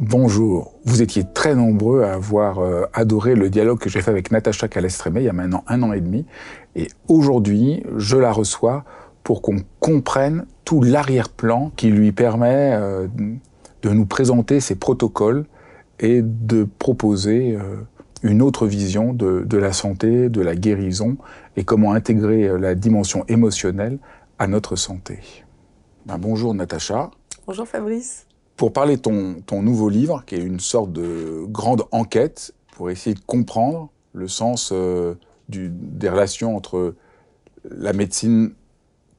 Bonjour, vous étiez très nombreux à avoir euh, adoré le dialogue que j'ai fait avec Natacha Calestrémé il y a maintenant un an et demi. Et aujourd'hui, je la reçois pour qu'on comprenne tout l'arrière-plan qui lui permet euh, de nous présenter ses protocoles et de proposer euh, une autre vision de, la santé, de la guérison et comment intégrer la dimension émotionnelle à notre santé. Ben, bonjour Natacha. Bonjour Fabrice pour parler de ton, ton, nouveau livre, qui est une sorte de grande enquête pour essayer de comprendre le sens euh, du, des relations entre la médecine,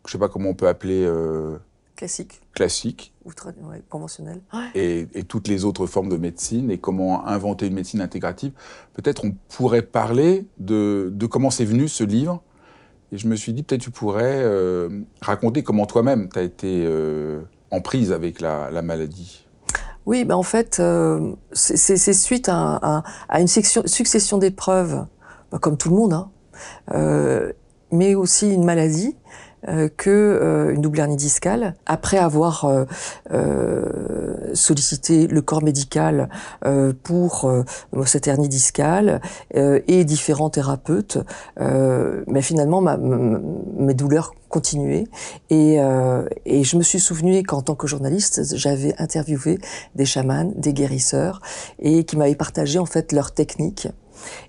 je sais pas comment on peut appeler... Euh, classique. Classique. Ou ouais, conventionnelle. Et, et, toutes les autres formes de médecine, et comment inventer une médecine intégrative. Peut-être on pourrait parler de, de comment c'est venu ce livre. Et je me suis dit, peut-être tu pourrais euh, raconter comment toi-même tu as été en prise avec la, la maladie Oui, ben en fait, euh, c'est suite à, à, une section, succession d'épreuves, ben comme tout le monde, hein, euh, mais aussi une maladie euh, que euh, une double hernie discale. Après avoir euh, euh sollicité le corps médical pour cette hernie discale et différents thérapeutes, mais finalement ma, mes douleurs continuaient et, et je me suis souvenu qu'en tant que journaliste, j'avais interviewé des chamans, des guérisseurs et qui m'avaient partagé en fait leurs techniques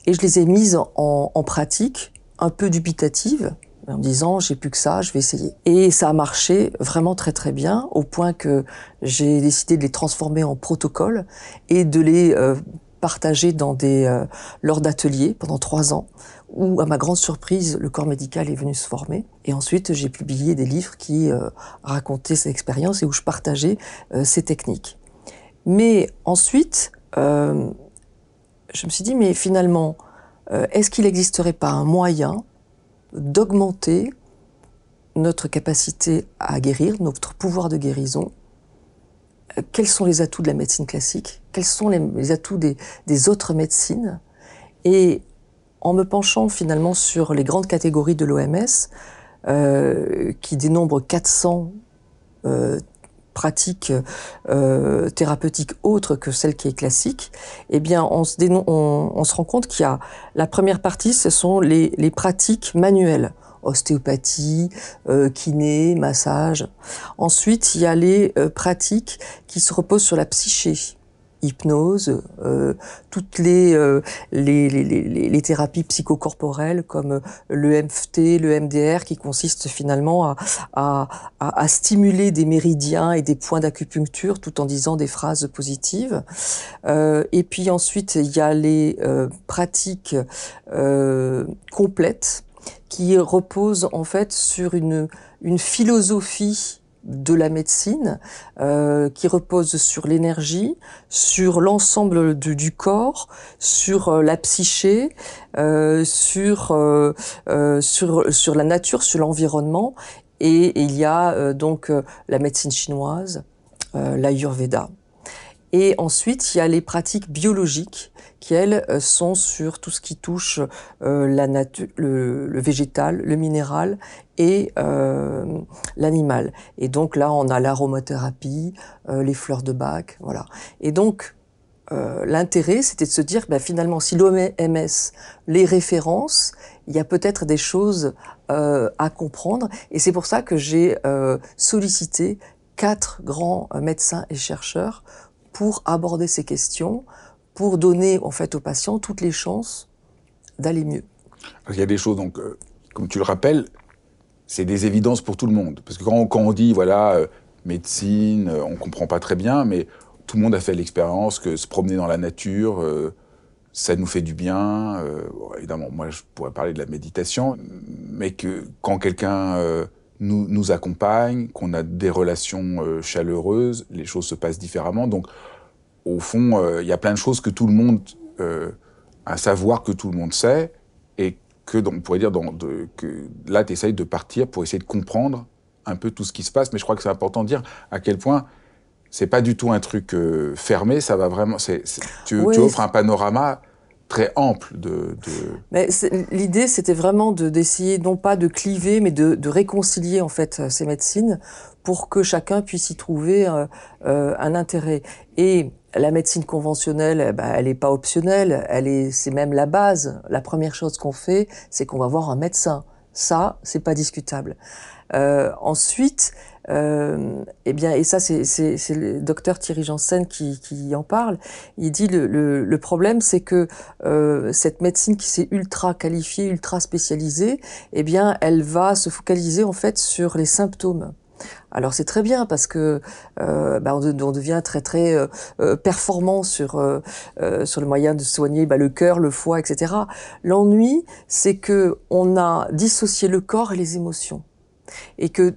et je les ai mises en, en pratique un peu dubitative en disant j'ai plus que ça, je vais essayer. Et ça a marché vraiment très très bien au point que j'ai décidé de les transformer en protocoles et de les euh, partager dans des euh, lors d'ateliers pendant trois ans où à ma grande surprise le corps médical est venu se former et ensuite j'ai publié des livres qui euh, racontaient cette expérience et où je partageais ces techniques. Mais ensuite je me suis dit mais finalement est-ce qu'il n'existerait pas un moyen d'augmenter notre capacité à guérir, notre pouvoir de guérison. Quels sont les atouts de la médecine classique? Quels sont les, atouts des, autres médecines? Et en me penchant finalement sur les grandes catégories de l'OMS, euh, qui dénombrent 400 euh, pratiques euh, thérapeutiques autres que celle qui est classique, eh bien, on se, on, on se rend compte qu'il y a la première partie, ce sont les, les pratiques manuelles ostéopathie, euh, kiné, massage. Ensuite, il y a les euh, pratiques qui se reposent sur la psyché hypnose, euh, toutes les, euh, les, les, thérapies psychocorporelles comme le MFT, le MDR, qui consistent finalement à, à, stimuler des méridiens et des points d'acupuncture tout en disant des phrases positives. Euh, et puis ensuite, il y a les euh, pratiques euh, complètes qui reposent en fait sur une, une philosophie de la médecine euh, qui repose sur l'énergie, sur l'ensemble du corps, sur euh, la psyché, euh, sur, euh, euh, sur sur la nature, sur l'environnement. Et, il y a donc la médecine chinoise, l'ayurveda. Et ensuite, il y a les pratiques biologiques qui, elles, euh, sont sur tout ce qui touche euh, la nature, le, le, végétal, le minéral et euh, l'animal. Et donc là, on a l'aromathérapie, euh, les fleurs de bac, voilà. Et donc, euh, l'intérêt, c'était de se dire, ben, finalement, si l'OMS les références, il y a peut-être des choses à comprendre. Et c'est pour ça que j'ai sollicité quatre grands médecins et chercheurs pour aborder ces questions, pour donner en fait aux patients toutes les chances d'aller mieux. Il y a des choses, donc, euh, comme tu le rappelles, c'est des évidences pour tout le monde. Parce que quand, on dit, voilà, euh, médecine, euh, on comprend pas très bien, mais tout le monde a fait l'expérience que se promener dans la nature, ça nous fait du bien. évidemment, moi, je pourrais parler de la méditation, mais que quand quelqu'un nous, nous, accompagne, qu'on a des relations chaleureuses, les choses se passent différemment. Donc, au fond, il y a plein de choses que tout le monde, un savoir que tout le monde sait, et que on pourrait dire dans, de, que là, tu essayes de partir pour essayer de comprendre un peu tout ce qui se passe. Mais je crois que c'est important de dire à quel point c'est pas du tout un truc euh, fermé, ça va vraiment. tu, tu, offres un panorama très ample. Mais l'idée, c'était vraiment de d'essayer non pas de cliver, mais de, réconcilier en fait ces médecines pour que chacun puisse y trouver euh, euh un intérêt. Et la médecine conventionnelle, ben, elle n'est pas optionnelle, elle est, c'est même la base. La première chose qu'on fait, c'est qu'on va voir un médecin. Ça, c'est pas discutable. Euh, ensuite, euh, eh bien, et ça, c'est, le docteur Thierry Janssen qui, qui en parle. Il dit le, le, le problème, c'est que euh, cette médecine qui s'est ultra qualifiée, ultra spécialisée, eh bien, elle va se focaliser en fait sur les symptômes. Alors c'est très bien parce que euh, bah, on, devient très très euh, euh, performant sur sur le moyen de soigner bah, le cœur, le foie, etc. L'ennui, c'est que on a dissocié le corps et les émotions et que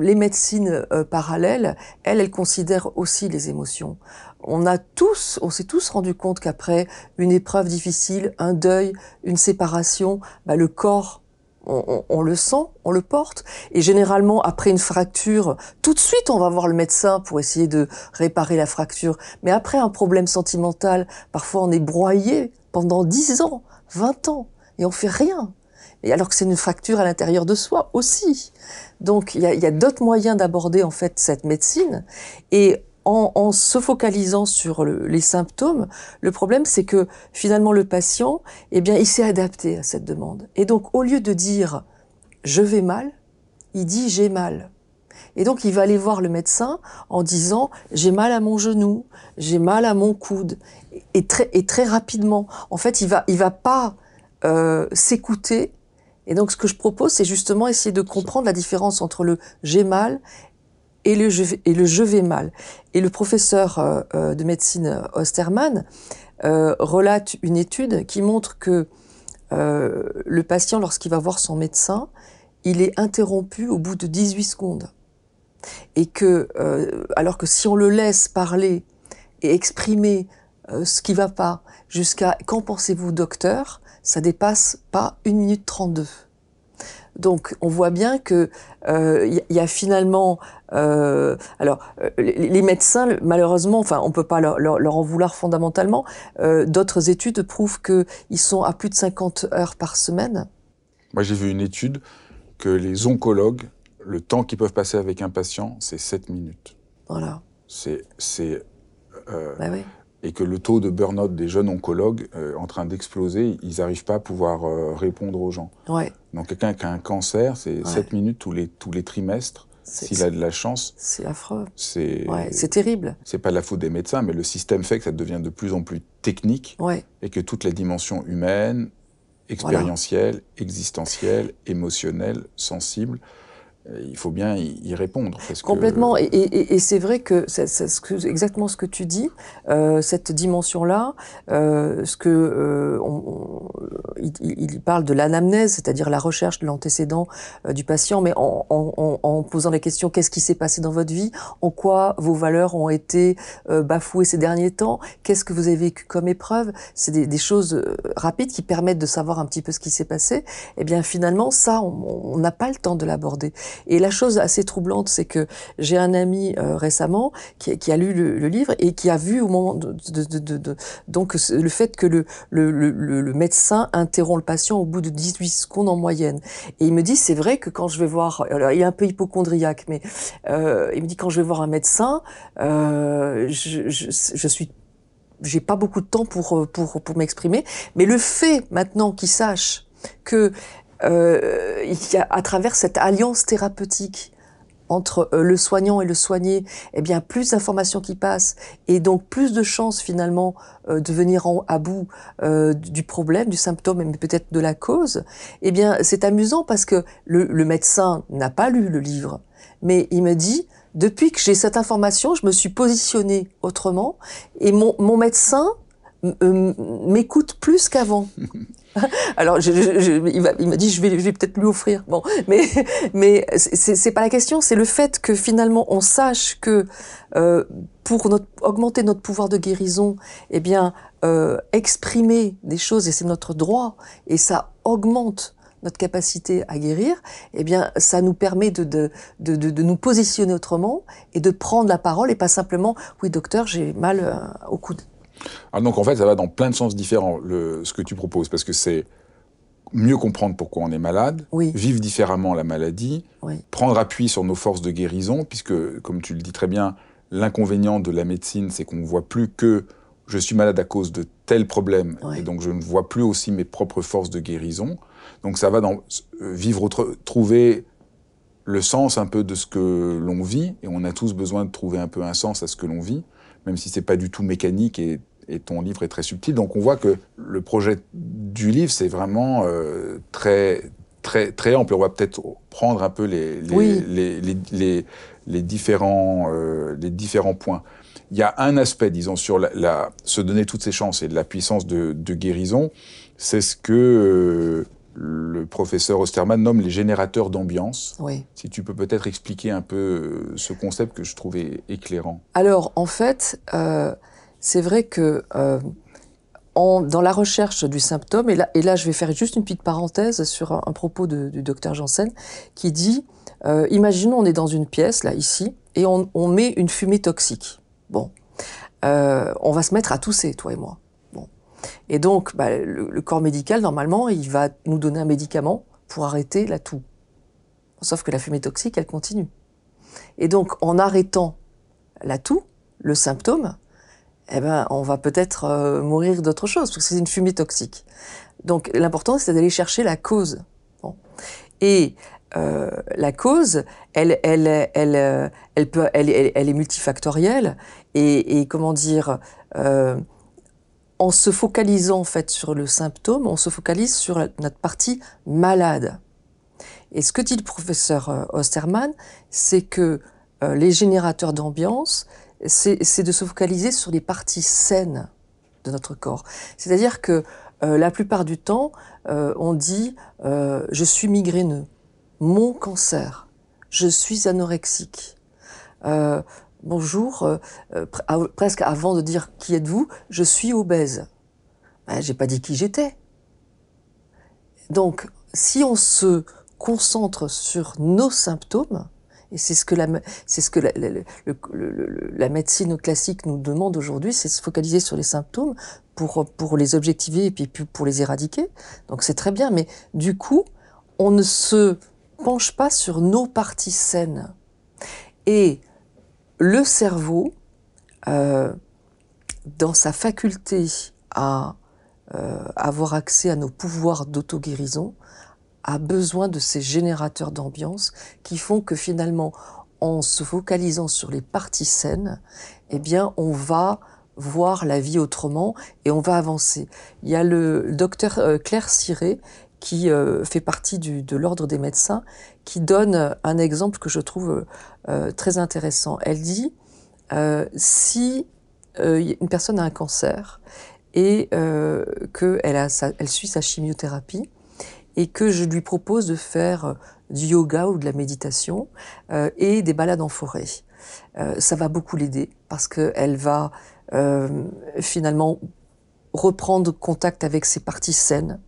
les médecines parallèles, elles, elles considèrent aussi les émotions. On a tous, on s'est tous rendu compte qu'après une épreuve difficile, un deuil, une séparation, bah, le corps on, le sent, on le porte. Et généralement, après une fracture, tout de suite, on va voir le médecin pour essayer de réparer la fracture. Mais après un problème sentimental, parfois on est broyé pendant 10 ans, 20 ans, et on fait rien. Et alors que c'est une fracture à l'intérieur de soi aussi. Donc il y a, y a d'autres moyens d'aborder en fait cette médecine. Et en, se focalisant sur les symptômes, le problème c'est que finalement le patient, eh bien, il s'est adapté à cette demande. Et donc au lieu de dire je vais mal, il dit j'ai mal. Et donc il va aller voir le médecin en disant j'ai mal à mon genou, j'ai mal à mon coude, et très, et très rapidement. En fait, il va, il va pas euh, s'écouter. Et donc ce que je propose, c'est justement essayer de comprendre la différence entre le j'ai mal et le je, vais mal. Et le professeur euh, euh, de médecine Osterman euh, relate une étude qui montre que le patient, lorsqu'il va voir son médecin, il est interrompu au bout de 18 secondes. Et que, alors que si on le laisse parler et exprimer ce qui va pas jusqu'à qu'en pensez-vous docteur, ça dépasse pas une minute 32. Donc on voit bien que il euh, y, a finalement euh, alors euh, les, médecins malheureusement enfin on peut pas leur, leur, en vouloir fondamentalement d'autres études prouvent qu'ils sont à plus de 50 heures par semaine. Moi j'ai vu une étude que les oncologues le temps qu'ils peuvent passer avec un patient c'est 7 minutes. Voilà. C'est c'est bah oui et que le taux de burn-out des jeunes oncologues euh, en train d'exploser, ils n'arrivent pas à pouvoir euh, répondre aux gens. Ouais. Donc quelqu'un qui a un cancer, c'est 7 minutes tous les, tous les trimestres. S'il a de la chance. C'est affreux. C'est ouais, terrible. C'est pas la faute des médecins, mais le système fait que ça devient de plus en plus technique ouais. et que toutes les dimensions humaines, expérientielles, existentielles, émotionnelles, sensibles, euh, il faut bien y répondre. Complètement. Et, c'est vrai que c'est exactement ce que tu dis, euh, cette dimension-là, euh, ce que euh, on, il, parle de l'anamnèse, c'est-à-dire la recherche de l'antécédent euh, du patient, mais en, en, en posant la question qu'est-ce qui s'est passé dans votre vie, en quoi vos valeurs ont été euh, bafouées ces derniers temps, qu'est-ce que vous avez vécu comme épreuve, c'est des, des, choses rapides qui permettent de savoir un petit peu ce qui s'est passé. Et eh bien finalement, ça, on n'a pas le temps de l'aborder. Et la chose assez troublante, c'est que j'ai un ami euh, récemment qui, a lu le, livre et qui a vu au moment de, donc le fait que le, médecin interrompt le patient au bout de 18 secondes en moyenne. Et il me dit, c'est vrai que quand je vais voir, alors il est un peu hypochondriaque, mais euh, il me dit quand je vais voir un médecin, euh, je, je, je suis j'ai pas beaucoup de temps pour pour pour m'exprimer, mais le fait maintenant qu'il sache que euh, il y a, à travers cette alliance thérapeutique entre euh, le soignant et le soigné, eh bien plus d'informations qui passent et donc plus de chances finalement euh, de venir à bout euh, du problème, du symptôme et peut-être de la cause. Eh bien c'est amusant parce que le, le médecin n'a pas lu le livre, mais il me dit depuis que j'ai cette information, je me suis positionné autrement et mon, mon médecin m'écoute plus qu'avant. Alors, je, je, il m'a dit, je vais, je vais peut-être lui offrir. Bon, mais, mais c'est pas la question. C'est le fait que finalement, on sache que euh, pour notre, augmenter notre pouvoir de guérison, eh bien, euh, exprimer des choses, et c'est notre droit, et ça augmente notre capacité à guérir, eh bien, ça nous permet de, de, de, de, nous positionner autrement et de prendre la parole et pas simplement, oui, docteur, j'ai mal euh, au coude. Ah, donc en fait, ça va dans plein de sens différents, le, ce que tu proposes, parce que c'est mieux comprendre pourquoi on est malade, vivre différemment la maladie, prendre appui sur nos forces de guérison, puisque, comme tu le dis très bien, l'inconvénient de la médecine, c'est qu'on ne voit plus que je suis malade à cause de tel problème, et donc je ne vois plus aussi mes propres forces de guérison. Donc ça va dans vivre, trouver le sens un peu de ce que l'on vit, et on a tous besoin de trouver un peu un sens à ce que l'on vit, même si c'est pas du tout mécanique et et ton livre est très subtil. Donc on voit que le projet du livre, c'est vraiment euh, très, très, très ample. On va peut-être prendre un peu les, les, les, les, différents, euh, les différents points. Il y a un aspect, disons, sur la, se donner toutes ses chances et de la puissance de, de guérison, c'est ce que euh, le professeur Osterman nomme les générateurs d'ambiance. Oui. Si tu peux peut-être expliquer un peu ce concept que je trouvais éclairant. Alors, en fait, c'est vrai que euh, dans la recherche du symptôme, et là, je vais faire juste une petite parenthèse sur un, propos du docteur Janssen, qui dit, euh, imaginons on est dans une pièce, là, ici, et on, met une fumée toxique. Bon, euh, on va se mettre à tousser, toi et moi. Bon. Et donc, bah, le, corps médical, normalement, il va nous donner un médicament pour arrêter la toux. Sauf que la fumée toxique, elle continue. Et donc, en arrêtant la toux, le symptôme, eh ben, on va peut-être euh, mourir d'autre chose, parce que c'est une fumée toxique. Donc l'important, c'est d'aller chercher la cause. Et euh, la cause, elle, elle, elle, euh, elle, peut, elle, elle, est multifactorielle. Et, et comment dire, euh, en se focalisant en fait sur le symptôme, on se focalise sur notre partie malade. Et ce que dit le professeur Osterman, c'est que les générateurs d'ambiance, c'est de se focaliser sur les parties saines de notre corps. C'est-à-dire que euh, la plupart du temps, euh, on dit euh, je suis migraineux, mon cancer, je suis anorexique. bonjour, presque avant de dire qui êtes-vous, je suis obèse. Ben, J'ai pas dit qui j'étais. Donc, si on se concentre sur nos symptômes, et c'est ce que la, médecine classique nous demande aujourd'hui, c'est se focaliser sur les symptômes pour, pour les objectiver et puis pour les éradiquer. Donc c'est très bien, mais du coup, on ne se penche pas sur nos parties saines. Et le cerveau, euh, dans sa faculté à euh, avoir accès à nos pouvoirs d'auto-guérison, a besoin de ces générateurs d'ambiance qui font que finalement, en se focalisant sur les parties saines, eh bien, on va voir la vie autrement et on va avancer. Il y a le docteur euh, Claire Ciré qui euh, fait partie de l'ordre des médecins, qui donne un exemple que je trouve euh, très intéressant. Elle dit, si une personne a un cancer et qu'elle elle suit sa chimiothérapie, et que je lui propose de faire euh, du yoga ou de la méditation euh, et des balades en forêt. Euh, ça va beaucoup l'aider parce qu'elle va euh, finalement reprendre contact avec ses parties saines,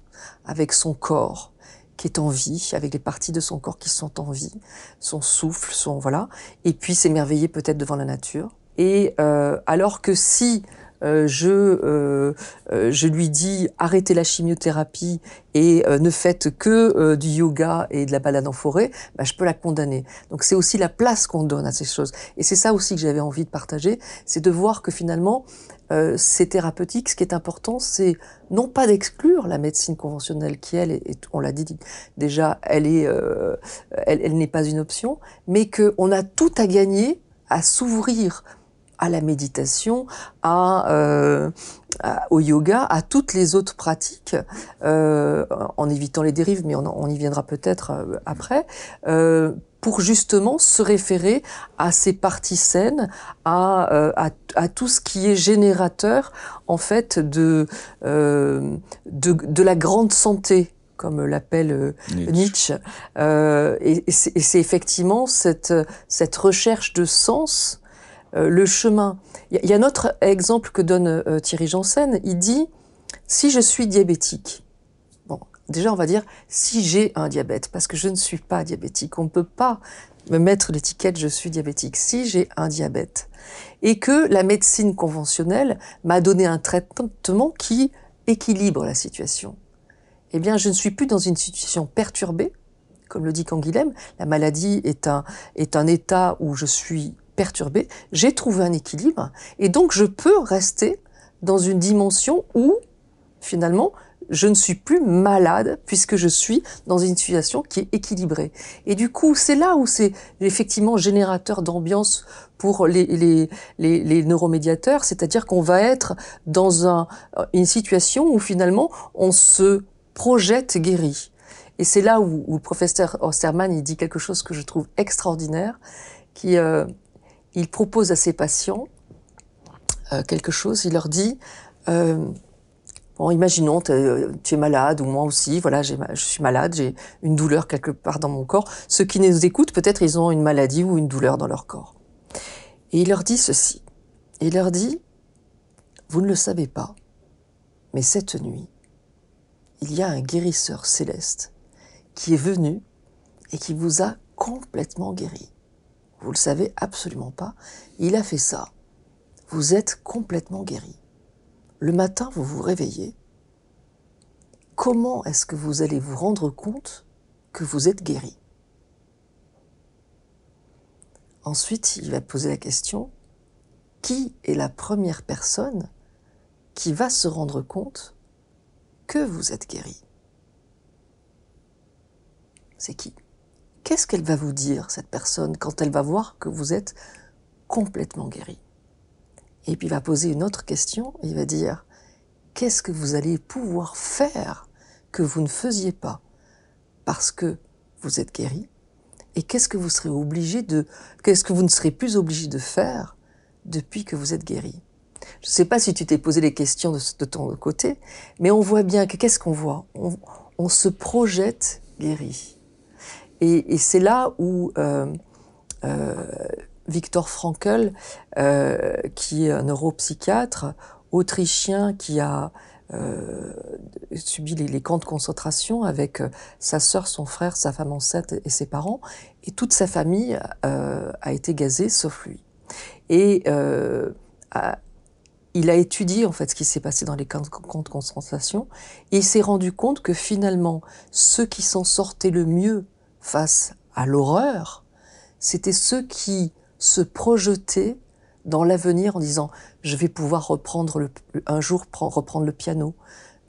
avec son corps qui est en vie, avec les parties de son corps qui sont en vie, son souffle, son voilà, et puis s'émerveiller peut-être devant la nature. Et euh, alors que si euh, je, euh, euh, je lui dis arrêtez la chimiothérapie et ne faites que du yoga et de la balade en forêt, bah, je peux la condamner. Donc c'est aussi la place qu'on donne à ces choses. Et c'est ça aussi que j'avais envie de partager, c'est de voir que finalement, c'est thérapeutique. Ce qui est important, c'est non pas d'exclure la médecine conventionnelle, qui elle, est, on l'a dit déjà, elle n'est pas une option, mais qu'on a tout à gagner à s'ouvrir à la méditation, à, euh, au yoga, à toutes les autres pratiques, euh, en évitant les dérives, mais on, on y viendra peut-être euh, après, euh, pour justement se référer à ces parties saines, à, euh, à, à, tout ce qui est générateur en fait de, euh, de, de la grande santé comme l'appelle Nietzsche. Nietzsche. Euh, et, et c'est effectivement cette, cette recherche de sens, le chemin. Il y, a un autre exemple que donne euh, Thierry Janssen. Il dit si je suis diabétique, déjà on va dire si j'ai un diabète, parce que je ne suis pas diabétique. On ne peut pas me mettre l'étiquette je suis diabétique. Si j'ai un diabète et que la médecine conventionnelle m'a donné un traitement qui équilibre la situation, eh bien je ne suis plus dans une situation perturbée, comme le dit Canguilhem. La maladie est un, est un état où je suis perturbé. J'ai trouvé un équilibre et donc je peux rester dans une dimension où finalement je ne suis plus malade puisque je suis dans une situation qui est équilibrée. Et du coup, c'est là où c'est effectivement générateur d'ambiance pour les, les, les, les neuromédiateurs, c'est-à-dire qu'on va être dans un, une situation où finalement on se projette guéri. Et c'est là où, où, le professeur Osterman il dit quelque chose que je trouve extraordinaire, qui euh, il propose à ses patients euh, quelque chose. Il leur dit euh, Bon, imaginons, es, tu es malade, ou moi aussi, voilà, je suis malade, j'ai une douleur quelque part dans mon corps. Ceux qui nous écoutent, peut-être ils ont une maladie ou une douleur dans leur corps. Et il leur dit ceci. Il leur dit, vous ne le savez pas, mais cette nuit, il y a un guérisseur céleste qui est venu et qui vous a complètement guéri. Vous le savez absolument pas. Il a fait ça. Vous êtes complètement guéri le matin, vous vous réveillez, comment est-ce que vous allez vous rendre compte que vous êtes guéri? Ensuite, il va poser la question, qui est la première personne qui va se rendre compte que vous êtes guéri? C'est qui? Qu'est-ce qu'elle va vous dire, cette personne, quand elle va voir que vous êtes complètement guéri? Et puis il va poser une autre question, il va dire, qu'est-ce que vous allez pouvoir faire que vous ne faisiez pas parce que vous êtes guéri? Et qu'est-ce que vous serez obligé de, qu'est-ce que vous ne serez plus obligé de faire depuis que vous êtes guéri? Je ne sais pas si tu t'es posé les questions de, de, ton côté, mais on voit bien que qu'est-ce qu'on voit? On, on, se projette guéri. Et, et c'est là où euh, euh, Victor Frankl, euh, qui est un neuropsychiatre autrichien qui a euh, subi les, camps de concentration avec sa sœur, son frère, sa femme enceinte et ses parents, et toute sa famille euh, a été gazée sauf lui. Et a, il a étudié en fait ce qui s'est passé dans les camps de concentration et il s'est rendu compte que finalement ceux qui s'en sortaient le mieux face à l'horreur, c'était ceux qui se projeter dans l'avenir en disant je vais pouvoir reprendre le, un jour reprendre le piano,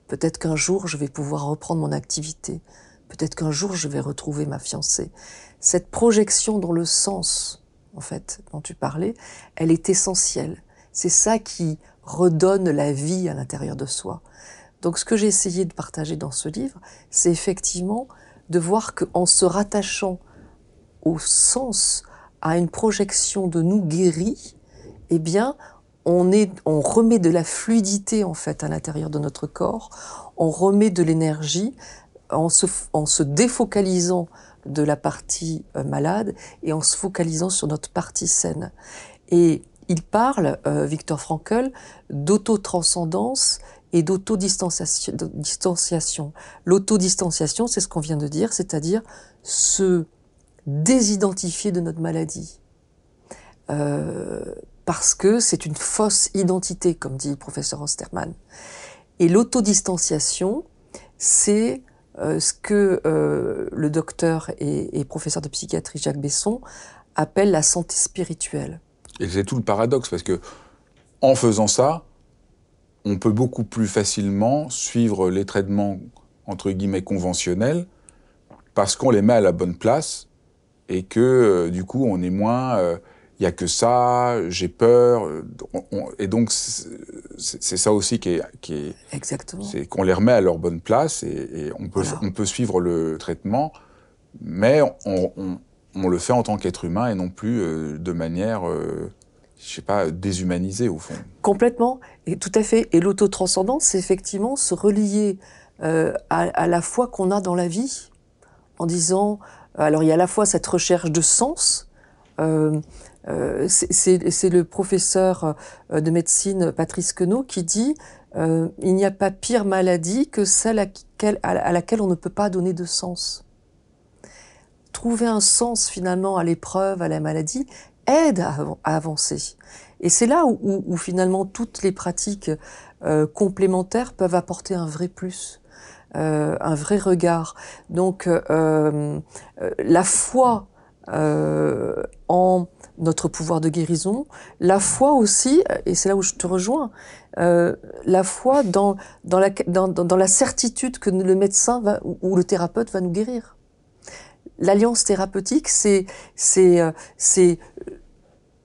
peut-être qu'un jour je vais pouvoir reprendre mon activité, peut-être qu'un jour je vais retrouver ma fiancée. Cette projection dans le sens, en fait, dont tu parlais, elle est essentielle. C'est ça qui redonne la vie à l'intérieur de soi. Donc ce que j'ai essayé de partager dans ce livre, c'est effectivement de voir qu'en se rattachant au sens, à une projection de nous guéris, eh bien, on, est, on remet de la fluidité en fait à l'intérieur de notre corps, on remet de l'énergie en se, en se défocalisant de la partie euh, malade et en se focalisant sur notre partie saine. Et il parle, euh, Victor Frankl, d'autotranscendance et d'autodistanciation. L'autodistanciation, c'est ce qu'on vient de dire, c'est-à-dire se désidentifier de notre maladie. Euh, parce que c'est une fausse identité, comme dit le professeur Osterman. Et l'autodistanciation, c'est euh, ce que euh, le docteur et, et, professeur de psychiatrie Jacques Besson appelle la santé spirituelle. Et c'est tout le paradoxe, parce que en faisant ça, on peut beaucoup plus facilement suivre les traitements entre guillemets conventionnels parce qu'on les met à la bonne place et que euh, du coup on est moins il euh, y a que ça j'ai peur euh, et donc c'est ça aussi qui est, qui est exactement. c'est qu'on les remet à leur bonne place et, on peut on peut suivre le traitement mais on, on, on le fait en tant qu'être humain et non plus de manière je sais pas, déshumanisée au fond. Complètement, et tout à fait. Et l'autotranscendance, c'est effectivement se relier à, à, la foi qu'on a dans la vie, en disant, alors il y a à la fois cette recherche de sens, euh, euh, c'est le professeur euh, de médecine Patrice Queneau qui dit euh, il n'y a pas pire maladie que celle à laquelle on ne peut pas donner de sens. Trouver un sens finalement à l'épreuve, à la maladie, aide à, avancer. Et c'est là où, où, où, finalement toutes les pratiques euh, complémentaires peuvent apporter un vrai plus. Euh, un vrai regard. Donc euh, euh, la foi en notre pouvoir de guérison, la foi aussi, et c'est là où je te rejoins, la foi dans, dans, la, dans, la certitude que le médecin va, ou le thérapeute va nous guérir. L'alliance thérapeutique, c'est c'est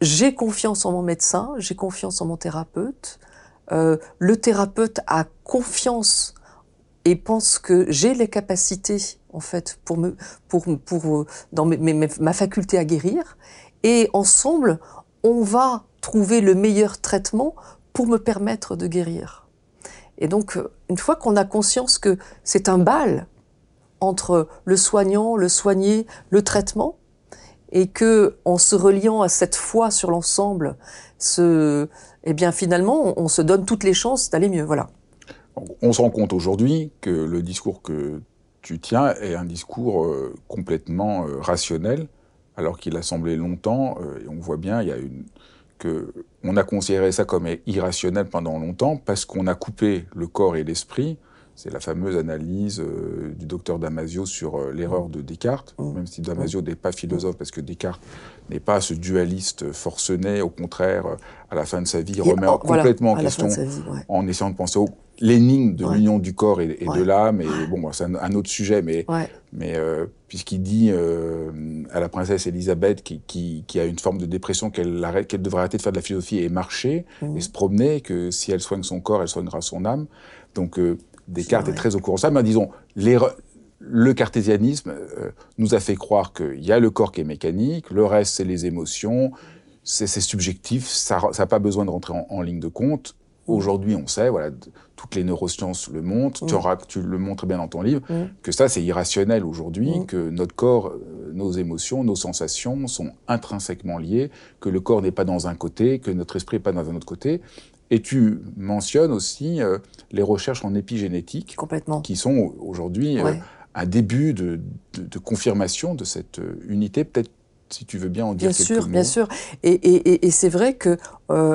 j'ai confiance en mon médecin, j'ai confiance en mon thérapeute. Euh, le thérapeute a confiance et pense que j'ai les capacités en fait pour me pour pour dans ma faculté à guérir et ensemble on va trouver le meilleur traitement pour me permettre de guérir. Et donc une fois qu'on a conscience que c'est un bal entre le soignant, le soigné, le traitement et que en se reliant à cette foi sur l'ensemble, eh bien finalement on se donne toutes les chances d'aller mieux. Voilà. On se rend compte aujourd'hui que le discours que tu tiens est un discours euh, complètement euh, rationnel, alors qu'il a semblé longtemps, euh, et on voit bien, il y a une, que on a considéré ça comme irrationnel pendant longtemps parce qu'on a coupé le corps et l'esprit c'est la fameuse analyse euh, du docteur Damasio sur euh, l'erreur de Descartes, mmh. même si Damasio n'est pas philosophe, parce que Descartes n'est pas ce dualiste forcené, au contraire, euh, à la fin de sa vie, remet complètement en question, en essayant de penser au l'énigme de l'union du corps et, de l'âme. Et bon, c'est un, autre sujet, mais, mais puisqu'il dit à la princesse Elisabeth qui, qui, qui, a une forme de dépression qu'elle qu'elle devrait arrêter de faire de la philosophie et marcher mmh. et se promener, que si elle soigne son corps, elle soignera son âme. Donc Descartes est, est, très au courant de ça, mais disons, le cartésianisme euh, nous a fait croire qu'il y a le corps qui est mécanique, le reste c'est les émotions, c'est subjectif, ça n'a pas besoin de rentrer en, ligne de compte. Mm. Aujourd'hui, on sait, voilà, toutes les neurosciences le montrent, tu, mm. tu, le montres bien dans ton livre, mm. que ça c'est irrationnel aujourd'hui, que notre corps, euh, nos émotions, nos sensations sont intrinsèquement liées, que le corps n'est pas dans un côté, que notre esprit n'est pas dans un autre côté, et tu mentionnes aussi euh, les recherches en épigénétique, qui sont aujourd'hui euh, un début de, confirmation de cette euh, unité. Peut-être si tu veux bien en dire bien quelques sûr, mots. Bien sûr, et, et, et c'est vrai que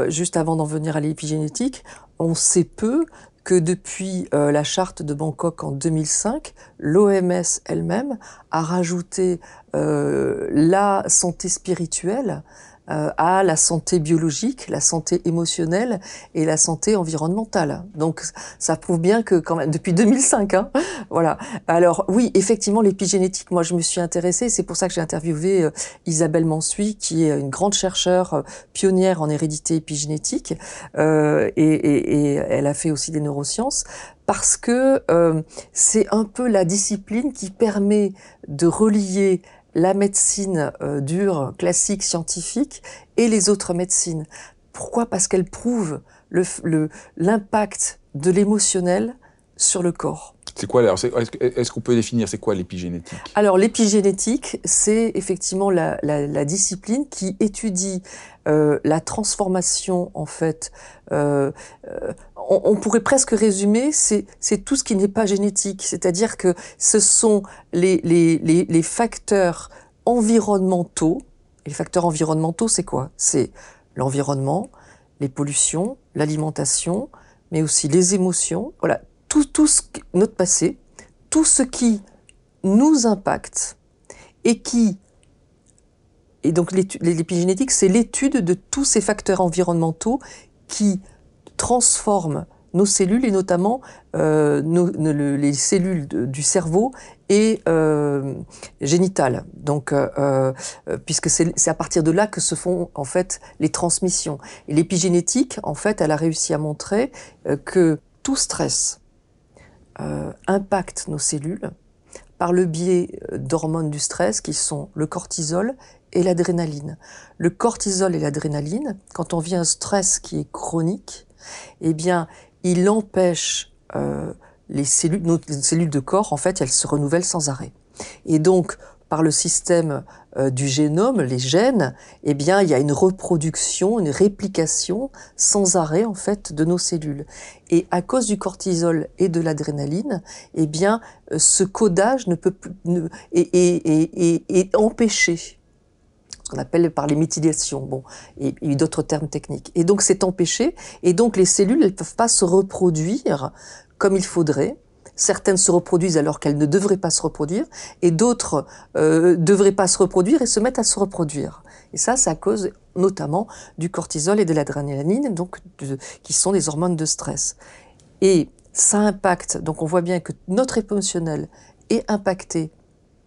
juste avant d'en venir à l'épigénétique, on sait peu que depuis la charte de Bangkok en 2005, l'OMS elle-même a rajouté la santé spirituelle à la santé biologique, la santé émotionnelle et la santé environnementale. Donc ça prouve bien que quand même depuis 2005, hein, voilà. Alors oui, effectivement l'épigénétique, moi je me suis intéressée, c'est pour ça que j'ai interviewé euh, Isabelle Mansuy, qui est une grande chercheure euh, pionnière en hérédité épigénétique, euh, et, et, et, elle a fait aussi des neurosciences parce que c'est un peu la discipline qui permet de relier la médecine euh, dure, classique, scientifique, et les autres médecines. Pourquoi? Parce qu'elle prouve l'impact de l'émotionnel sur le corps. C'est quoi alors Est-ce qu'on peut définir c'est quoi l'épigénétique? Alors l'épigénétique, c'est effectivement la, la, la, discipline qui étudie euh, la transformation en fait. Euh, euh on, on, pourrait presque résumer, c'est tout ce qui n'est pas génétique, c'est-à-dire que ce sont les, les, les, les facteurs environnementaux. Et les facteurs environnementaux, c'est quoi? C'est l'environnement, les pollutions, l'alimentation, mais aussi les émotions. Voilà, tout, tout notre passé, tout ce qui nous impacte et qui et donc l'épigénétique, c'est l'étude de tous ces facteurs environnementaux qui transforment nos cellules et notamment euh, les cellules du cerveau et euh, génitales. Donc, euh, puisque c'est à partir de là que se font en fait les transmissions. Et l'épigénétique, en fait, elle a réussi à montrer que tout stress impacte nos cellules par le biais d'hormones du stress qui sont le cortisol et l'adrénaline. Le cortisol et l'adrénaline, quand on vit un stress qui est chronique, eh bien, il empêche euh, les cellules, nos cellules de corps, en fait, elles se renouvellent sans arrêt. Et donc, par le système euh, du génome, les gènes, eh bien, il y a une reproduction, une réplication sans arrêt, en fait, de nos cellules. Et à cause du cortisol et de l'adrénaline, eh bien, euh, ce codage ne peut ne, est empêché qu'on appelle par les méthylations, bon, et, a d'autres termes techniques. Et donc c'est empêché, et donc les cellules, elles peuvent pas se reproduire comme il faudrait. Certaines se reproduisent alors qu'elles ne devraient pas se reproduire, et d'autres euh, devraient pas se reproduire et se mettent à se reproduire. Et ça, c'est à cause notamment du cortisol et de l'adrénaline, donc qui sont des hormones de stress. Et ça impacte. Donc on voit bien que notre émotionnel est impacté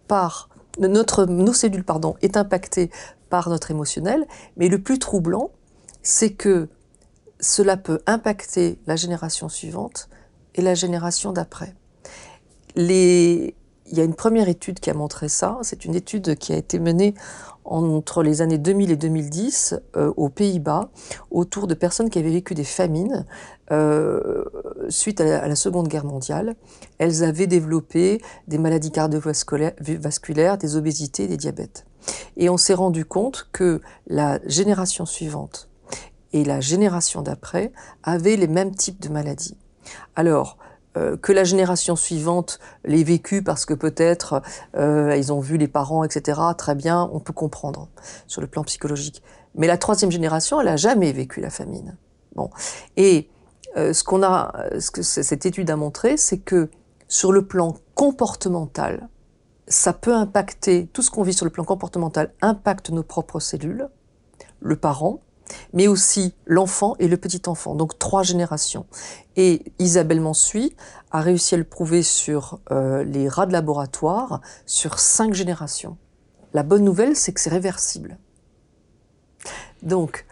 par notre, nos cellules pardon, est impactée par notre émotionnel, mais le plus troublant, c'est que cela peut impacter la génération suivante et la génération d'après. Il y a une première étude qui a montré ça, c'est une étude qui a été menée entre les années 2000 et 2010 euh, aux Pays-Bas autour de personnes qui avaient vécu des famines euh, suite à la, Seconde Guerre mondiale. Elles avaient développé des maladies cardiovasculaires, des obésités, des diabètes. Et on s'est rendu compte que la génération suivante et la génération d'après avaient les mêmes types de maladies. Alors, que la génération suivante l'ait vécu parce que peut-être euh, ils ont vu les parents, etc. Très bien, on peut comprendre sur le plan psychologique. Mais la troisième génération, elle a jamais vécu la famine. Bon, et euh, ce qu'on a, ce que cette étude a montré, c'est que sur le plan comportemental, ça peut impacter tout ce qu'on vit sur le plan comportemental impacte nos propres cellules, le parent, mais aussi l'enfant et le petit-enfant, donc trois générations. Et Isabelle Mansuy a réussi à le prouver sur euh, les rats de laboratoire sur cinq générations. La bonne nouvelle, c'est que c'est réversible. Donc,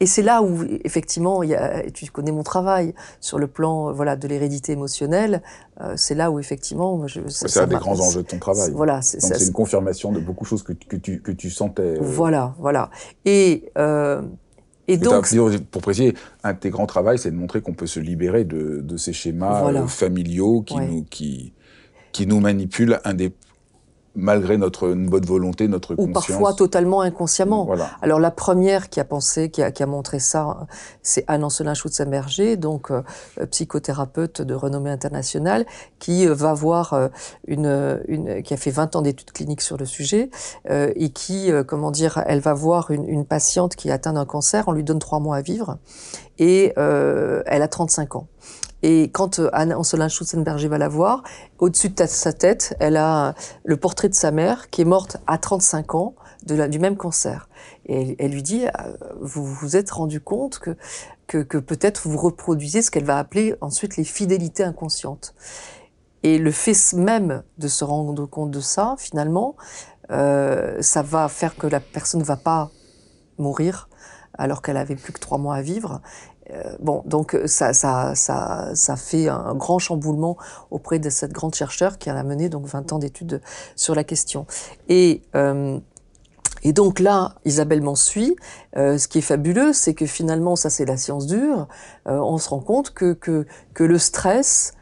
et c'est là où, effectivement, il y a, tu connais mon travail sur le plan voilà, de l'hérédité émotionnelle, euh, c'est là où, effectivement... C'est un des grands enjeux de ton travail. Voilà, c'est une confirmation de beaucoup de choses que, que, tu, que tu sentais. Euh. Voilà, voilà. Et... Euh, et donc, pour préciser, un de tes grands travaux, c'est de montrer qu'on peut se libérer de, de ces schémas euh, familiaux qui, nous, qui, qui nous manipulent malgré notre bonne volonté, notre Ou parfois totalement inconsciemment. Alors la première qui a pensé, qui a, qui a montré ça, c'est Anne-Ancelin Schutzenberger, donc euh, psychothérapeute de renommée internationale, qui euh, va voir euh, une, une, qui a fait 20 ans d'études cliniques sur le sujet et qui, comment dire, elle va voir une, une patiente qui atteint un cancer, on lui donne trois mois à vivre et elle a 35 ans. Et quand euh, Anne-Ancelin Schutzenberger va la voir, au-dessus de sa tête, elle a le portrait de sa mère qui est morte à 35 ans du même cancer. Et elle, lui dit, euh, vous vous êtes rendu compte que peut-être vous reproduisez ce qu'elle va appeler ensuite les fidélités inconscientes. Et le fait même de se rendre compte de ça, finalement, euh, ça va faire que la personne ne va pas mourir alors qu'elle avait plus que trois mois à vivre, euh, bon, donc euh, ça, ça, ça, ça, fait un grand chamboulement auprès de cette grande chercheure qui a mené donc 20 ans d'études sur la question. Et, euh, et donc là, Isabelle m'en suit. ce qui est fabuleux, c'est que finalement, ça c'est la science dure. on se rend compte que, que, que le stress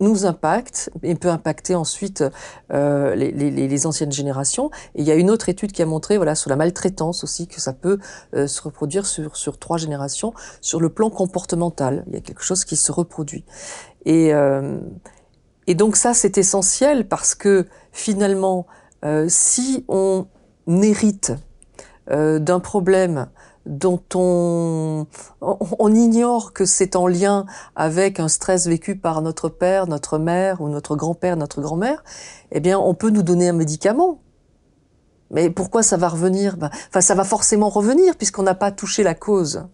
nous impacte et peut impacter ensuite euh, les, les, les, anciennes générations. Et il y a une autre étude qui a montré, voilà, sur la maltraitance aussi, que ça peut euh, se reproduire sur, sur trois générations, sur le plan comportemental. Il y a quelque chose qui se reproduit. Et, euh, et donc ça, c'est essentiel parce que finalement, si on hérite d'un problème dont on, on, ignore que c'est en lien avec un stress vécu par notre père, notre mère ou notre grand-père, notre grand-mère, eh bien, on peut nous donner un médicament. Mais pourquoi ça va revenir? Ben, Enfin, ça va forcément revenir puisqu'on n'a pas touché la cause.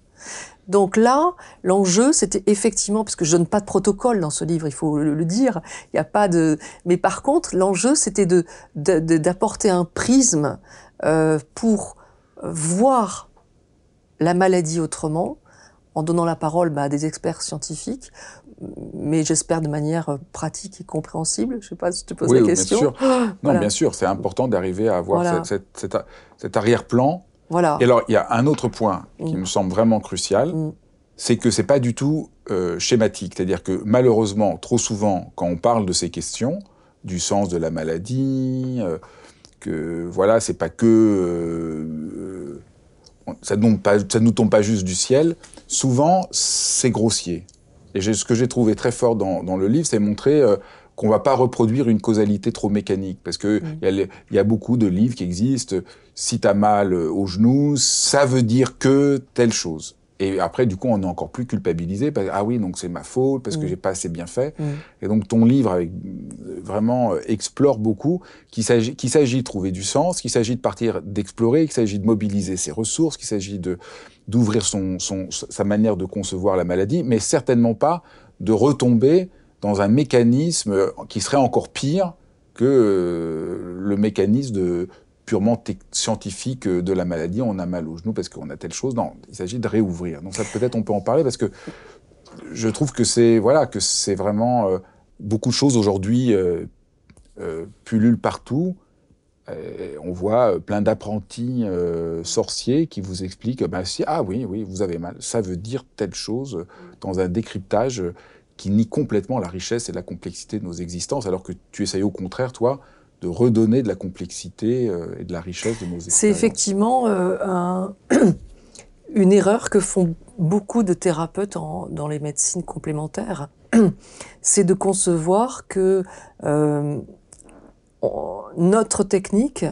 Donc là, l'enjeu, c'était effectivement, parce que je donne pas de protocole dans ce livre, il faut le, dire, il n'y a pas de... Mais par contre, l'enjeu, c'était de, d'apporter un prisme euh, pour voir la maladie autrement, en donnant la parole bah, à des experts scientifiques, mais j'espère de manière pratique et compréhensible. Je ne sais pas si tu poses la question. Bien sûr. Non, bien sûr, c'est important d'arriver à avoir cet, arrière-plan. Voilà. Et alors, il y a un autre point qui mm. me semble vraiment crucial, mm. c'est que c'est pas du tout euh, schématique. C'est-à-dire que malheureusement, trop souvent, quand on parle de ces questions, du sens de la maladie, euh, que voilà, c'est pas que euh, ça ne nous tombe pas juste du ciel. Souvent, c'est grossier. Et ce que j'ai trouvé très fort dans, le livre, c'est montrer euh, qu'on ne va pas reproduire une causalité trop mécanique. Parce qu'il mm. y, y, a beaucoup de livres qui existent. Si tu as mal au genou, ça veut dire que telle chose. Et après, du coup, on est encore plus culpabilisé. Parce, ah oui, donc c'est ma faute parce que que mm. j'ai pas assez bien fait. Mm. Et donc, ton livre avec, vraiment euh, explore beaucoup qu'il s'agit, qu'il s'agit de trouver du sens, qu'il s'agit de partir d'explorer, qu'il s'agit de mobiliser ses ressources, qu'il s'agit de d'ouvrir son, son, sa manière de concevoir la maladie, mais certainement pas de retomber dans un mécanisme qui serait encore pire que euh, le mécanisme de, purement scientifique euh, de la maladie, on a mal au genou parce qu'on a telle chose. Non, il s'agit de réouvrir. Donc ça, peut-être, on peut en parler parce que je trouve que c'est voilà que c'est vraiment euh, beaucoup de choses aujourd'hui euh, pullulent partout. on voit plein d'apprentis sorciers qui vous expliquent bah, ah oui, oui, vous avez mal. Ça veut dire telle chose dans un décryptage qui nie complètement la richesse et la complexité de nos existences, alors que tu essayes au contraire, toi, de redonner de la complexité euh, et de la richesse de nos expériences. C'est effectivement euh, un, une erreur que font beaucoup de thérapeutes dans les médecines complémentaires. C'est de concevoir que euh, notre technique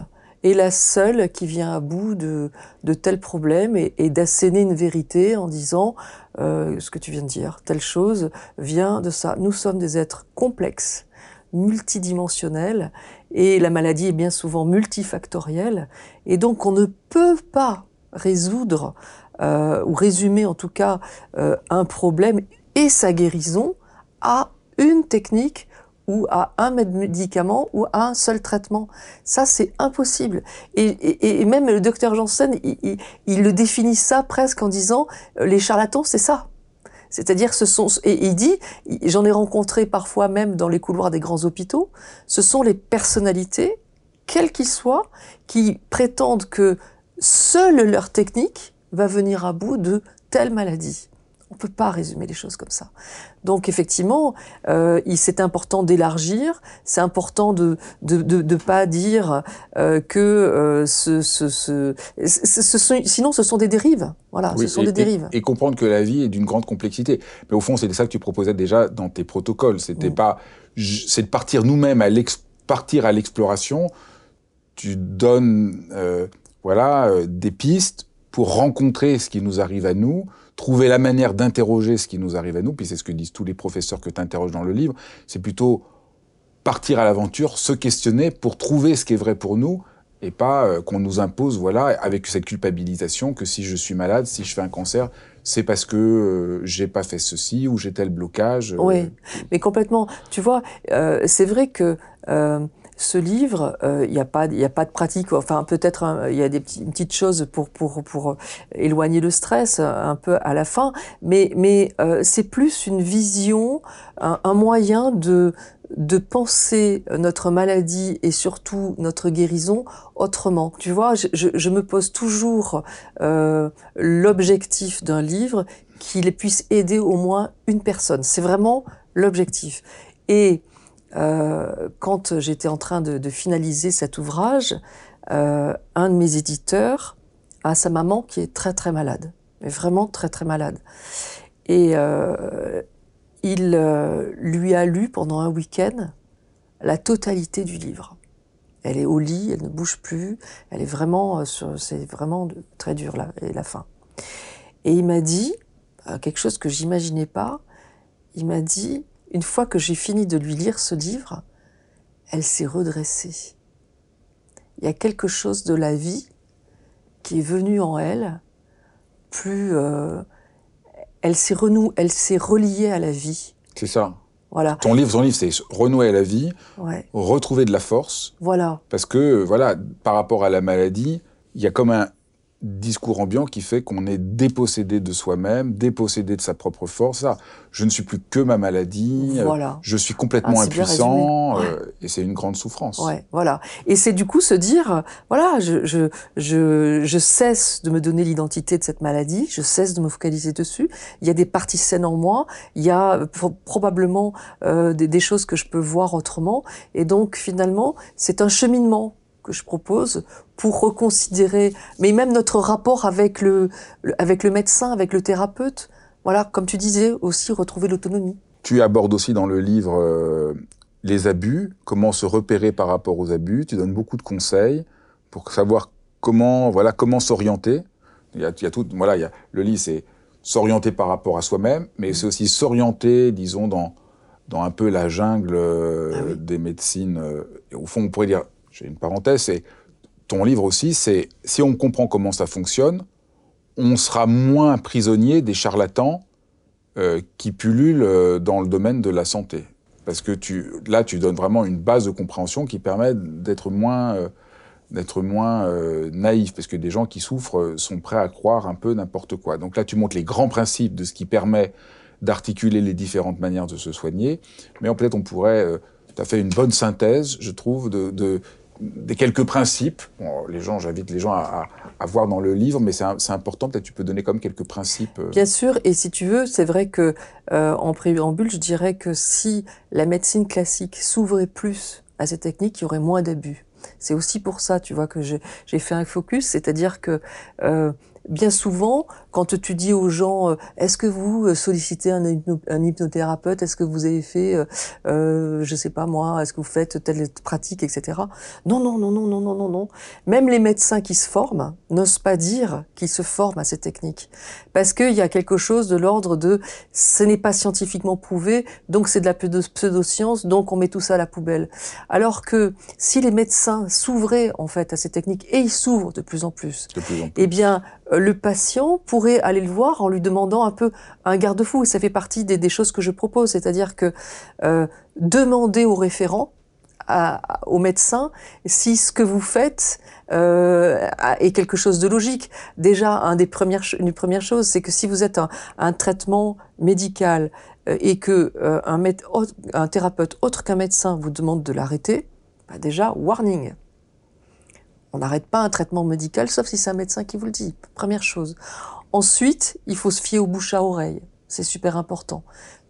est la seule qui vient à bout de, de tels problèmes et, et d'asséner une vérité en disant ce que tu viens de dire, telle chose vient de ça. Nous sommes des êtres complexes multidimensionnelle et la maladie est bien souvent multifactorielle et donc on ne peut pas résoudre euh, ou résumer en tout cas euh, un problème et sa guérison à une technique ou à un médicament ou à un seul traitement. Ça, c'est impossible. Et, même le docteur Janssen, il, il, le définit ça presque en disant, euh, les charlatans, c'est ça. C'est-à-dire, ce sont, et il dit, j'en ai rencontré parfois même dans les couloirs des grands hôpitaux, ce sont les personnalités, quelles qu'ils soient, qui prétendent que seule leur technique va venir à bout de telle maladie. On ne peut pas résumer les choses comme ça. Donc effectivement, euh, c'est important d'élargir, c'est important de de, de, de pas dire euh, que euh, ce, ce, ce, ce, sinon ce sont des dérives. Voilà, ce sont des dérives. Et, comprendre que la vie est d'une grande complexité. Mais au fond, c'était ça que tu proposais déjà dans tes protocoles. C'était pas, c'est de partir nous-mêmes à partir à l'exploration. Tu donnes, voilà, des pistes pour rencontrer ce qui nous arrive à nous trouver la manière d'interroger ce qui nous arrive à nous, puis c'est ce que disent tous les professeurs que tu interroges dans le livre, c'est plutôt partir à l'aventure, se questionner pour trouver ce qui est vrai pour nous, et pas euh, qu'on nous impose, voilà, avec cette culpabilisation que si je suis malade, si je fais un cancer, c'est parce que euh, j'ai pas fait ceci ou j'ai tel blocage. Euh. oui, mais complètement. Tu vois, c'est vrai que ce livre, il euh, n'y a pas, il a pas de pratique. Enfin, peut-être il y a des petites choses pour pour pour éloigner le stress un peu à la fin, mais mais euh, c'est plus une vision, un, un, moyen de de penser notre maladie et surtout notre guérison autrement. Tu vois, je, je, je me pose toujours euh, l'objectif d'un livre qu'il puisse aider au moins une personne. C'est vraiment l'objectif. Et euh, quand j'étais en train de, finaliser cet ouvrage, euh, un de mes éditeurs a sa maman qui est très très malade, mais vraiment très très malade. Et euh, il lui a lu pendant un week-end la totalité du livre. Elle est au lit, elle ne bouge plus, elle est vraiment, c'est vraiment très dur là, et la fin. Et il m'a dit quelque chose que j'imaginais pas. Il m'a dit une fois que j'ai fini de lui lire ce livre, elle s'est redressée. Il y a quelque chose de la vie qui est venu en elle, plus... Euh, elle s'est renou, elle s'est reliée à la vie. C'est ça. Voilà. Ton livre, ton livre, c'est renouer à la vie, Ouais. retrouver de la force, Voilà. parce que voilà, par rapport à la maladie, il y a comme un discours ambiant qui fait qu'on est dépossédé de soi-même, dépossédé de sa propre force. Ça, je ne suis plus que ma maladie. euh, Voilà. Je suis complètement Ah, impuissant, euh, et c'est une grande souffrance. Ouais, voilà. Et c'est du coup se dire, voilà, je, je, je, je cesse de me donner l'identité de cette maladie, je cesse de me focaliser dessus. Il y a des parties saines en moi, il y a euh, pro- probablement euh, des, des choses que je peux voir autrement. Et donc finalement, c'est un cheminement que je propose pour reconsidérer, mais même notre rapport avec le, le- avec le médecin, avec le thérapeute. Voilà, comme tu disais, aussi retrouver l'autonomie. Tu abordes aussi dans le livre euh, les abus, comment se repérer par rapport aux abus. Tu donnes beaucoup de conseils pour savoir comment, voilà, comment s'orienter. Il y a, il y a tout, voilà, il y a, le livre, c'est s'orienter par rapport à soi-même, mais c'est aussi s'orienter, disons, dans, dans un peu la jungle euh, Ah oui. des médecines. euh, au fond, on pourrait dire, j'ai une parenthèse, c'est ton livre aussi, c'est si on comprend comment ça fonctionne, on sera moins prisonnier des charlatans euh, qui pullulent euh, dans le domaine de la santé. Parce que là, tu donnes vraiment une base de compréhension qui permet d'être moins, euh, moins naïf, parce que des gens qui souffrent sont prêts à croire un peu n'importe quoi. Donc là, tu montres les grands principes de ce qui permet d'articuler les différentes manières de se soigner. Mais peut-être on pourrait, tu as fait une bonne synthèse, je trouve, de- des quelques principes. Bon, les gens, j'invite les gens à, à- à voir dans le livre, mais c'est important. Peut-être tu peux donner comme quelques principes. euh, Bien sûr, et si tu veux, c'est vrai que euh, en préambule, je dirais que si la médecine classique s'ouvrait plus à ces techniques, il y aurait moins d'abus. C'est aussi pour ça, tu vois, que j'ai j'ai fait un focus, c'est-à-dire que euh, bien souvent, quand tu dis aux gens, euh, est-ce que vous euh, sollicitez un, hypno- un hypnothérapeute, est-ce que vous avez fait, euh, euh, je sais pas moi, est-ce que vous faites telle pratique, etc. Non, non, non, non, non, non, non, non. Même les médecins qui se forment n'osent pas dire qu'ils se forment à ces techniques parce qu'il y a quelque chose de l'ordre de ce n'est pas scientifiquement prouvé, donc c'est de la pseudo- pseudoscience, donc on met tout ça à la poubelle. Alors que si les médecins s'ouvraient en fait à ces techniques, et ils s'ouvrent de plus en plus, de plus en plus. eh bien le patient pourrait aller le voir en lui demandant un peu un garde-fou, ça fait partie des, choses que je propose, c'est-à-dire que euh, demander au référent, à- à- au médecin, si ce que vous faites euh, est quelque chose de logique. Déjà, un des premières, une première chose, c'est que si vous êtes un, traitement médical euh, et que euh, un thérapeute autre qu'un médecin vous demande de l'arrêter, bah déjà, warning. On n'arrête pas un traitement médical, sauf si c'est un médecin qui vous le dit. Première chose. Ensuite, il faut se fier aux bouche à oreille. C'est super important.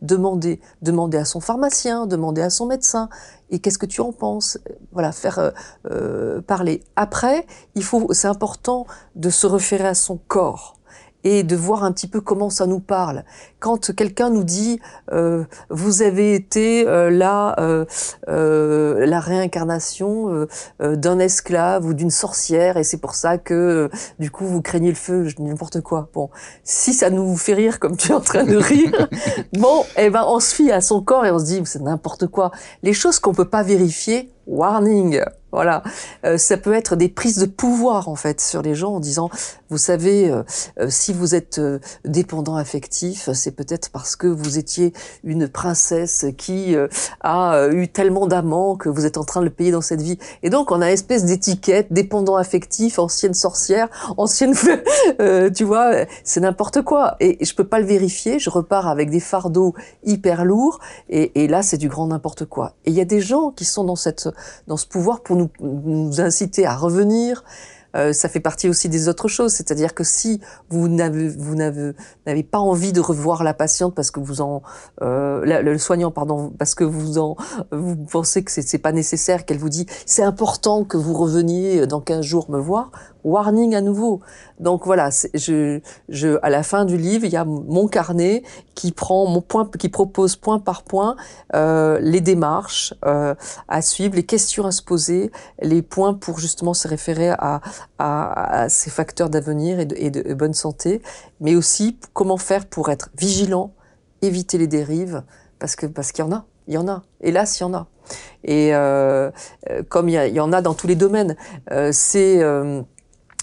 Demander, demander à son pharmacien, demander à son médecin. Et qu'est-ce que tu en penses? Voilà, faire euh, euh, parler. Après, il faut, c'est important de se référer à son corps et de voir un petit peu comment ça nous parle. Quand quelqu'un nous dit euh, vous avez été euh, là euh, euh, la réincarnation euh, euh, d'un esclave ou d'une sorcière et c'est pour ça que du coup vous craignez le feu, je dis n'importe quoi. Bon, si ça nous fait rire comme tu es en train de rire, bon, eh ben on se fie à son corps et on se dit c'est n'importe quoi. Les choses qu'on peut pas vérifier, warning. Voilà, Euh, ça peut être des prises de pouvoir en fait sur les gens en disant, vous savez, euh, euh, si vous êtes euh, dépendant affectif, c'est peut-être parce que vous étiez une princesse qui euh, a euh, eu tellement d'amants que vous êtes en train de le payer dans cette vie. Et donc on a une espèce d'étiquette dépendant affectif, ancienne sorcière, ancienne, euh, tu vois, c'est n'importe quoi. Et je peux pas le vérifier. Je repars avec des fardeaux hyper lourds et, et là c'est du grand n'importe quoi. Et il y a des gens qui sont dans cette dans ce pouvoir pour nous, nous inciter à revenir. Euh, ça fait partie aussi des autres choses, c'est-à-dire que si vous n'avez vous n'avez n'avez pas envie de revoir la patiente parce que vous en euh, le soignant pardon parce que vous en vous pensez que c'est c'est pas nécessaire qu'elle vous dit c'est important que vous reveniez dans 15 jours me voir warning à nouveau. Donc voilà je je à la fin du livre il y a mon carnet qui prend mon point qui propose point par point euh, les démarches euh, à suivre les questions à se poser les points pour justement se référer à à, ces facteurs d'avenir et de, bonne santé, mais aussi comment faire pour être vigilant, éviter les dérives, parce que parce qu'il y en a, il y en a. Hélas, il y en a. Et euh, euh, comme il y, en a dans tous les domaines, euh, c'est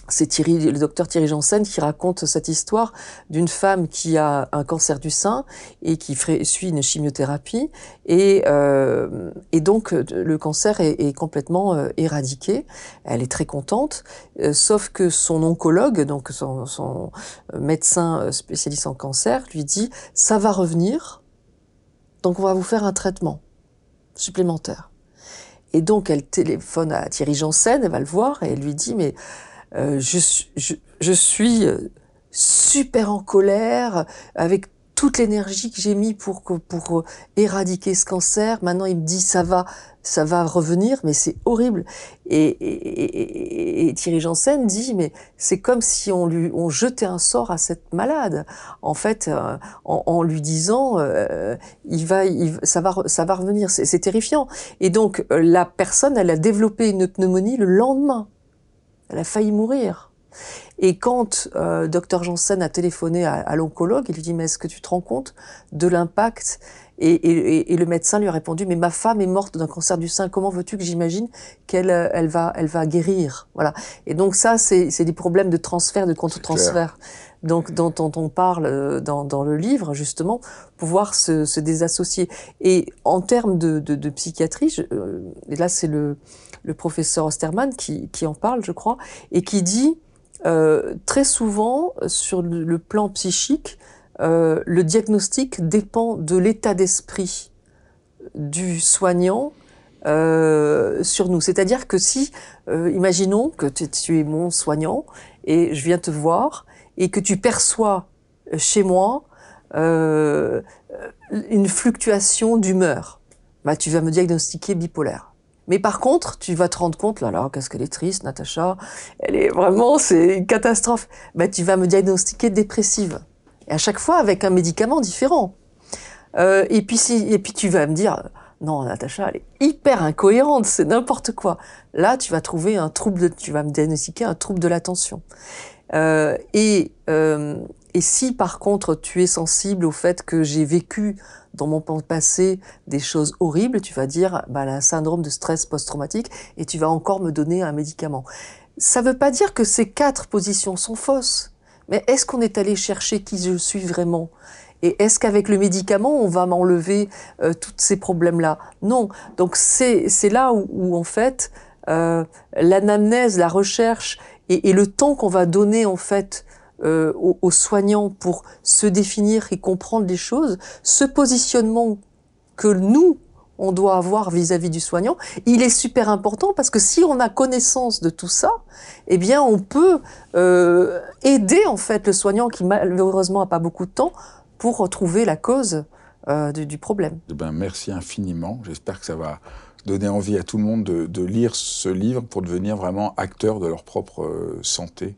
c'est Thierry, le docteur Thierry Janssen qui raconte cette histoire d'une femme qui a un cancer du sein et qui suit une chimiothérapie et, euh, et donc le cancer est, complètement euh, éradiqué. Elle est très contente, euh, sauf que son oncologue, donc son, son médecin spécialiste en cancer, lui dit ça va revenir, donc on va vous faire un traitement supplémentaire. Et donc elle téléphone à Thierry Janssen, elle va le voir et elle lui dit mais euh, je, je, je, suis euh, super en colère avec toute l'énergie que j'ai mis pour pour euh, éradiquer ce cancer. Maintenant, il me dit ça va, ça va revenir, mais c'est horrible. Et, et, et, Thierry Janssen dit mais c'est comme si on lui on jetait un sort à cette malade. En fait, en, en, lui disant il va, il, ça va, ça va revenir. C'est terrifiant. Et donc la personne, elle a développé une pneumonie le lendemain. Elle a failli mourir. Et quand euh, Dr Janssen a téléphoné à, l'oncologue, il lui dit mais est-ce que tu te rends compte de l'impact? Et, et, et, le médecin lui a répondu mais ma femme est morte d'un cancer du sein. Comment veux-tu que j'imagine qu'elle euh, elle va elle va guérir? Voilà. Et donc ça c'est des problèmes de transfert de contre-transfert. Donc dont, dont, on parle euh, dans, dans, le livre justement, pouvoir se, se désassocier. Et en termes de, de, de psychiatrie, je, euh, et là c'est le le professeur Osterman qui, en parle, je crois, et qui dit euh, très souvent sur le plan psychique, euh, le diagnostic dépend de l'état d'esprit du soignant euh, sur nous. C'est-à-dire que si, imaginons que tu, es mon soignant et je viens te voir et que tu perçois chez moi une fluctuation d'humeur, bah, tu vas me diagnostiquer bipolaire. Mais par contre, tu vas te rendre compte, là, là, qu'est-ce qu'elle est triste, Natacha. Elle est vraiment, c'est une catastrophe. Ben, tu vas me diagnostiquer dépressive. Et à chaque fois avec un médicament différent. Euh, et puis si, et puis tu vas me dire, non, Natacha, elle est hyper incohérente, c'est n'importe quoi. Là, tu vas trouver un trouble, de, tu vas me diagnostiquer un trouble de l'attention. Euh, et, euh, et si par contre tu es sensible au fait que j'ai vécu dans mon passé des choses horribles, tu vas dire bah, un syndrome de stress post-traumatique et tu vas encore me donner un médicament. Ça ne veut pas dire que ces quatre positions sont fausses, mais est-ce qu'on est allé chercher qui je suis vraiment? Et est-ce qu'avec le médicament, on va m'enlever euh, tous ces problèmes-là? Non. Donc c'est là où, en fait euh, l'anamnèse, la recherche et, le temps qu'on va donner en fait euh, aux, soignants pour se définir et comprendre les choses, ce positionnement que nous, on doit avoir vis-à-vis du soignant, il est super important parce que si on a connaissance de tout ça, eh bien, on peut aider en fait le soignant qui malheureusement a pas beaucoup de temps pour retrouver la cause euh, du, problème. Eh ben, merci infiniment. J'espère que ça va donner envie à tout le monde de, de, lire ce livre pour devenir vraiment acteur de leur propre euh, santé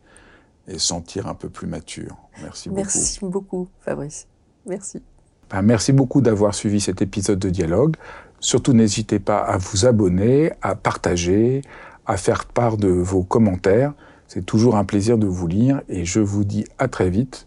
et sentir un peu plus mature. Merci beaucoup. Merci beaucoup, Fabrice. Merci. Ben, merci beaucoup d'avoir suivi cet épisode de Dialogue. Surtout, n'hésitez pas à vous abonner, à partager, à faire part de vos commentaires. C'est toujours un plaisir de vous lire et je vous dis à très vite